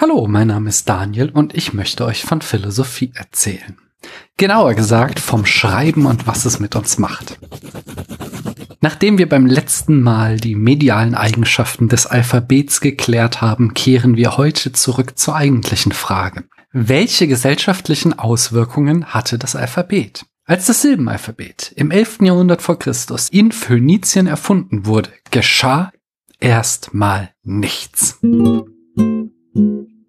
Hallo, mein Name ist Daniel und ich möchte euch von Philosophie erzählen. Genauer gesagt vom Schreiben und was es mit uns macht. Nachdem wir beim letzten Mal die medialen Eigenschaften des Alphabets geklärt haben, kehren wir heute zurück zur eigentlichen Frage. Welche gesellschaftlichen Auswirkungen hatte das Alphabet? Als das Silbenalphabet im 11. Jahrhundert vor Christus in Phönizien erfunden wurde, geschah erstmal nichts.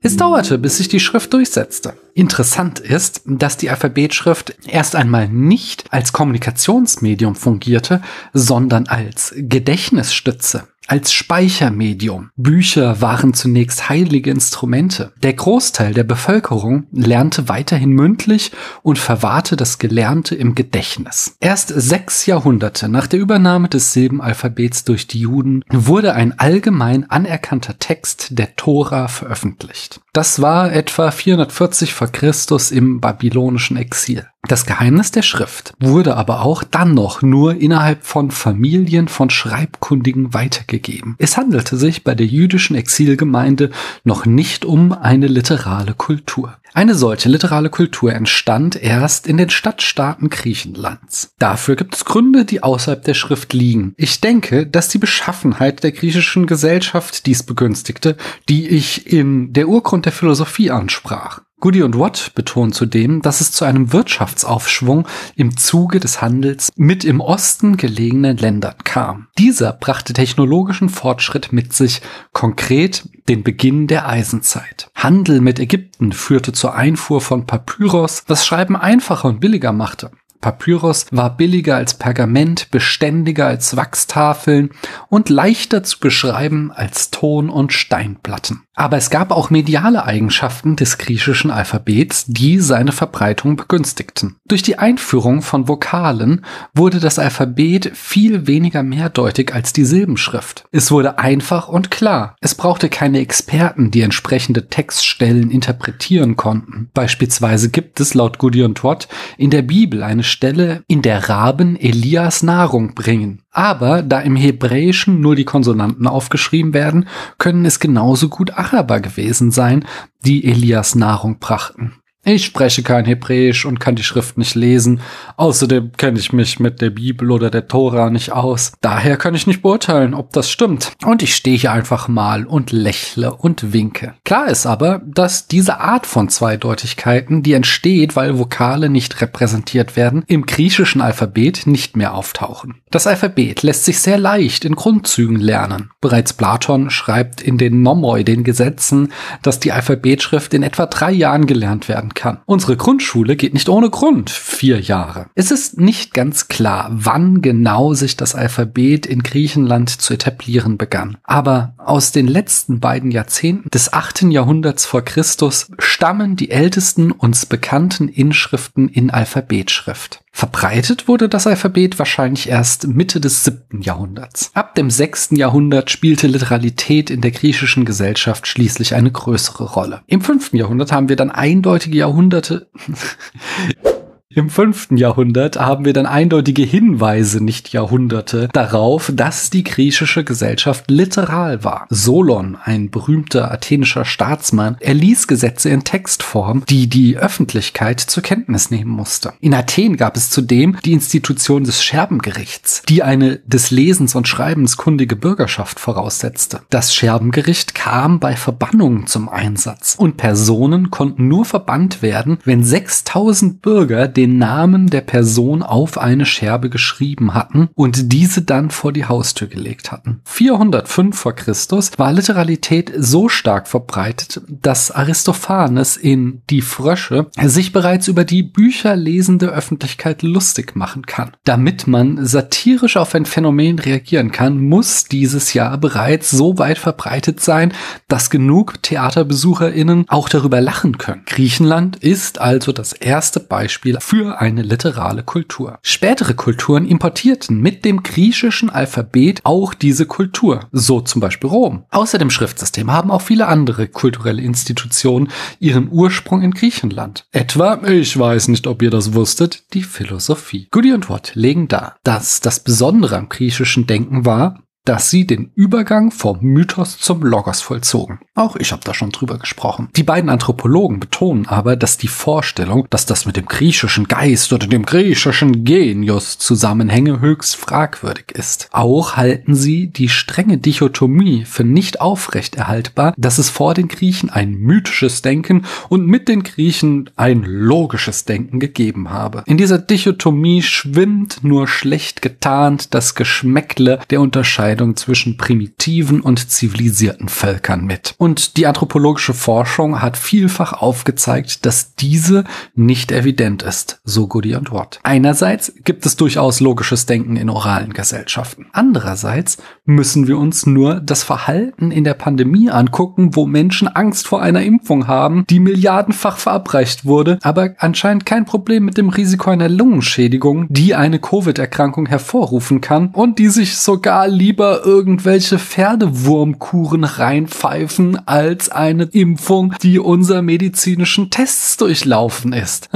Es dauerte, bis sich die Schrift durchsetzte. Interessant ist, dass die Alphabetschrift erst einmal nicht als Kommunikationsmedium fungierte, sondern als Gedächtnisstütze als Speichermedium. Bücher waren zunächst heilige Instrumente. Der Großteil der Bevölkerung lernte weiterhin mündlich und verwahrte das Gelernte im Gedächtnis. Erst sechs Jahrhunderte nach der Übernahme des Silbenalphabets durch die Juden wurde ein allgemein anerkannter Text der Tora veröffentlicht. Das war etwa 440 vor Christus im babylonischen Exil. Das Geheimnis der Schrift wurde aber auch dann noch nur innerhalb von Familien von Schreibkundigen weitergegeben. Es handelte sich bei der jüdischen Exilgemeinde noch nicht um eine literale Kultur. Eine solche literale Kultur entstand erst in den Stadtstaaten Griechenlands. Dafür gibt es Gründe, die außerhalb der Schrift liegen. Ich denke, dass die Beschaffenheit der griechischen Gesellschaft dies begünstigte, die ich in der Urgrund der Philosophie ansprach. Goody und Watt betonen zudem, dass es zu einem Wirtschaftsaufschwung im Zuge des Handels mit im Osten gelegenen Ländern kam. Dieser brachte technologischen Fortschritt mit sich, konkret den Beginn der Eisenzeit. Handel mit Ägypten führte zur Einfuhr von Papyrus, was Schreiben einfacher und billiger machte. Papyrus war billiger als Pergament, beständiger als Wachstafeln und leichter zu beschreiben als Ton- und Steinplatten. Aber es gab auch mediale Eigenschaften des griechischen Alphabets, die seine Verbreitung begünstigten. Durch die Einführung von Vokalen wurde das Alphabet viel weniger mehrdeutig als die Silbenschrift. Es wurde einfach und klar. Es brauchte keine Experten, die entsprechende Textstellen interpretieren konnten. Beispielsweise gibt es laut Goody und Watt in der Bibel eine Stelle, in der Raben Elias Nahrung bringen. Aber da im Hebräischen nur die Konsonanten aufgeschrieben werden, können es genauso gut Araber gewesen sein, die Elias Nahrung brachten. Ich spreche kein Hebräisch und kann die Schrift nicht lesen. Außerdem kenne ich mich mit der Bibel oder der Tora nicht aus. Daher kann ich nicht beurteilen, ob das stimmt. Und ich stehe hier einfach mal und lächle und winke. Klar ist aber, dass diese Art von Zweideutigkeiten, die entsteht, weil Vokale nicht repräsentiert werden, im griechischen Alphabet nicht mehr auftauchen. Das Alphabet lässt sich sehr leicht in Grundzügen lernen. Bereits Platon schreibt in den Nomoi, den Gesetzen, dass die Alphabetschrift in etwa drei Jahren gelernt werden kann. Unsere Grundschule geht nicht ohne Grund vier Jahre. Es ist nicht ganz klar, wann genau sich das Alphabet in Griechenland zu etablieren begann. Aber aus den letzten beiden Jahrzehnten des achten Jahrhunderts vor Christus stammen die ältesten uns bekannten Inschriften in Alphabetschrift. Verbreitet wurde das Alphabet wahrscheinlich erst Mitte des siebten Jahrhunderts. Ab dem sechsten Jahrhundert spielte Literalität in der griechischen Gesellschaft schließlich eine größere Rolle. Im fünften Jahrhundert haben wir dann eindeutige Jahrhunderte Im fünften Jahrhundert haben wir dann eindeutige Hinweise, nicht Jahrhunderte, darauf, dass die griechische Gesellschaft literal war. Solon, ein berühmter athenischer Staatsmann, erließ Gesetze in Textform, die die Öffentlichkeit zur Kenntnis nehmen musste. In Athen gab es zudem die Institution des Scherbengerichts, die eine des Lesens und Schreibens kundige Bürgerschaft voraussetzte. Das Scherbengericht kam bei Verbannungen zum Einsatz und Personen konnten nur verbannt werden, wenn 6000 Bürger den Namen der Person auf eine Scherbe geschrieben hatten und diese dann vor die Haustür gelegt hatten. 405 vor Christus war Literalität so stark verbreitet, dass Aristophanes in Die Frösche sich bereits über die bücherlesende Öffentlichkeit lustig machen kann. Damit man satirisch auf ein Phänomen reagieren kann, muss dieses Jahr bereits so weit verbreitet sein, dass genug TheaterbesucherInnen auch darüber lachen können. Griechenland ist also das erste Beispiel für eine literale Kultur. Spätere Kulturen importierten mit dem griechischen Alphabet auch diese Kultur, so zum Beispiel Rom. Außer dem Schriftsystem haben auch viele andere kulturelle Institutionen ihren Ursprung in Griechenland. Etwa, ich weiß nicht, ob ihr das wusstet, die Philosophie. Goody und Watt legen dar, dass das Besondere am griechischen Denken war, dass sie den Übergang vom Mythos zum Logos vollzogen. Auch ich habe da schon drüber gesprochen. Die beiden Anthropologen betonen aber, dass die Vorstellung, dass das mit dem griechischen Geist oder dem griechischen Genius zusammenhänge, höchst fragwürdig ist. Auch halten sie die strenge Dichotomie für nicht aufrechterhaltbar, dass es vor den Griechen ein mythisches Denken und mit den Griechen ein logisches Denken gegeben habe. In dieser Dichotomie schwimmt nur schlecht getarnt das Geschmäckle der Unterscheidung Unterscheidung zwischen primitiven und zivilisierten Völkern mit. Und die anthropologische Forschung hat vielfach aufgezeigt, dass diese nicht evident ist, so Goody und Watt. Einerseits gibt es durchaus logisches Denken in oralen Gesellschaften. Andererseits müssen wir uns nur das Verhalten in der Pandemie angucken, wo Menschen Angst vor einer Impfung haben, die milliardenfach verabreicht wurde, aber anscheinend kein Problem mit dem Risiko einer Lungenschädigung, die eine Covid-Erkrankung hervorrufen kann und die sich sogar lieber lieber irgendwelche Pferdewurmkuren reinpfeifen als eine Impfung, die unser medizinischen Tests durchlaufen ist.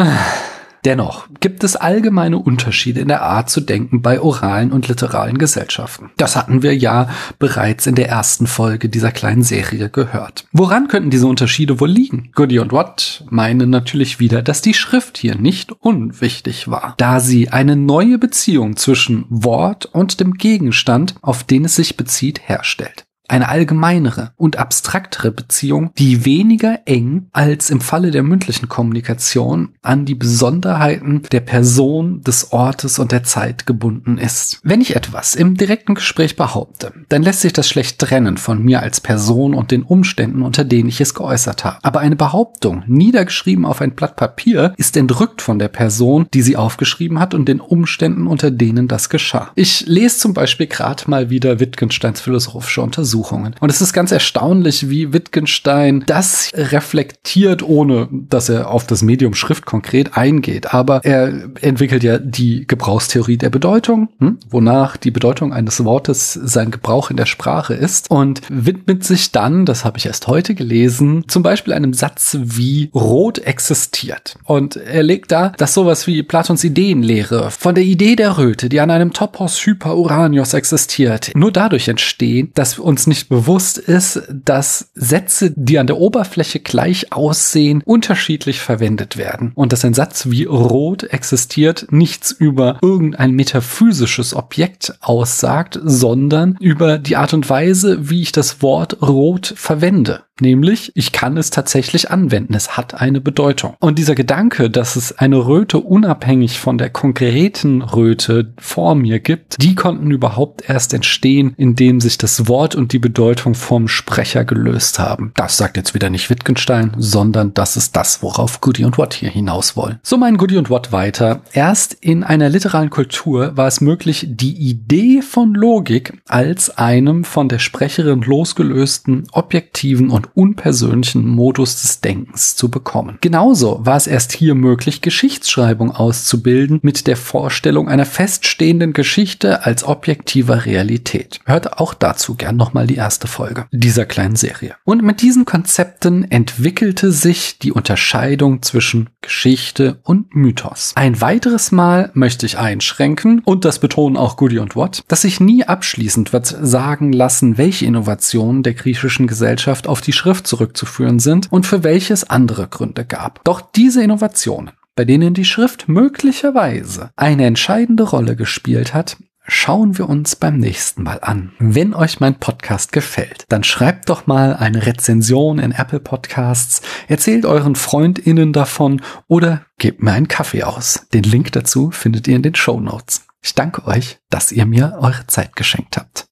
Dennoch gibt es allgemeine Unterschiede in der Art zu denken bei oralen und literalen Gesellschaften. Das hatten wir ja bereits in der ersten Folge dieser kleinen Serie gehört. Woran könnten diese Unterschiede wohl liegen? Goody und Watt meinen natürlich wieder, dass die Schrift hier nicht unwichtig war, da sie eine neue Beziehung zwischen Wort und dem Gegenstand, auf den es sich bezieht, herstellt eine allgemeinere und abstraktere Beziehung, die weniger eng als im Falle der mündlichen Kommunikation an die Besonderheiten der Person, des Ortes und der Zeit gebunden ist. Wenn ich etwas im direkten Gespräch behaupte, dann lässt sich das schlecht trennen von mir als Person und den Umständen, unter denen ich es geäußert habe. Aber eine Behauptung, niedergeschrieben auf ein Blatt Papier, ist entrückt von der Person, die sie aufgeschrieben hat und den Umständen, unter denen das geschah. Ich lese zum Beispiel gerade mal wieder Wittgensteins philosophische Untersuchung Untersuchungen. Und es ist ganz erstaunlich, wie Wittgenstein das reflektiert, ohne dass er auf das Medium Schrift konkret eingeht. Aber er entwickelt ja die Gebrauchstheorie der Bedeutung, hm, wonach die Bedeutung eines Wortes sein Gebrauch in der Sprache ist und widmet sich dann, das habe ich erst heute gelesen, zum Beispiel einem Satz wie Rot existiert. Und er legt da, dass sowas wie Platons Ideenlehre von der Idee der Röte, die an einem Topos Hyper Uranios existiert, nur dadurch entstehen, dass uns nicht bewusst ist, dass Sätze, die an der Oberfläche gleich aussehen, unterschiedlich verwendet werden. Und dass ein Satz wie rot existiert nichts über irgendein metaphysisches Objekt aussagt, sondern über die Art und Weise, wie ich das Wort rot verwende. Nämlich, ich kann es tatsächlich anwenden. Es hat eine Bedeutung. Und dieser Gedanke, dass es eine Röte unabhängig von der konkreten Röte vor mir gibt, die konnten überhaupt erst entstehen, indem sich das Wort und die Bedeutung vom Sprecher gelöst haben. Das sagt jetzt wieder nicht Wittgenstein, sondern das ist das, worauf Goody und Watt hier hinaus wollen. So meinen Goody und Watt weiter. Erst in einer literalen Kultur war es möglich, die Idee von Logik als einem von der Sprecherin losgelösten, objektiven und unpersönlichen Modus des Denkens zu bekommen. Genauso war es erst hier möglich, Geschichtsschreibung auszubilden mit der Vorstellung einer feststehenden Geschichte als objektiver Realität. Hört auch dazu gern nochmal die erste Folge dieser kleinen Serie. Und mit diesen Konzepten entwickelte sich die Unterscheidung zwischen Geschichte und Mythos. Ein weiteres Mal möchte ich einschränken, und das betonen auch Goody und Watt, dass sich nie abschließend wird sagen lassen, welche Innovationen der griechischen Gesellschaft auf die Schrift zurückzuführen sind und für welches andere Gründe gab. Doch diese Innovationen, bei denen die Schrift möglicherweise eine entscheidende Rolle gespielt hat, schauen wir uns beim nächsten Mal an. Wenn euch mein Podcast gefällt, dann schreibt doch mal eine Rezension in Apple Podcasts, erzählt euren Freundinnen davon oder gebt mir einen Kaffee aus. Den Link dazu findet ihr in den Show Notes. Ich danke euch, dass ihr mir eure Zeit geschenkt habt.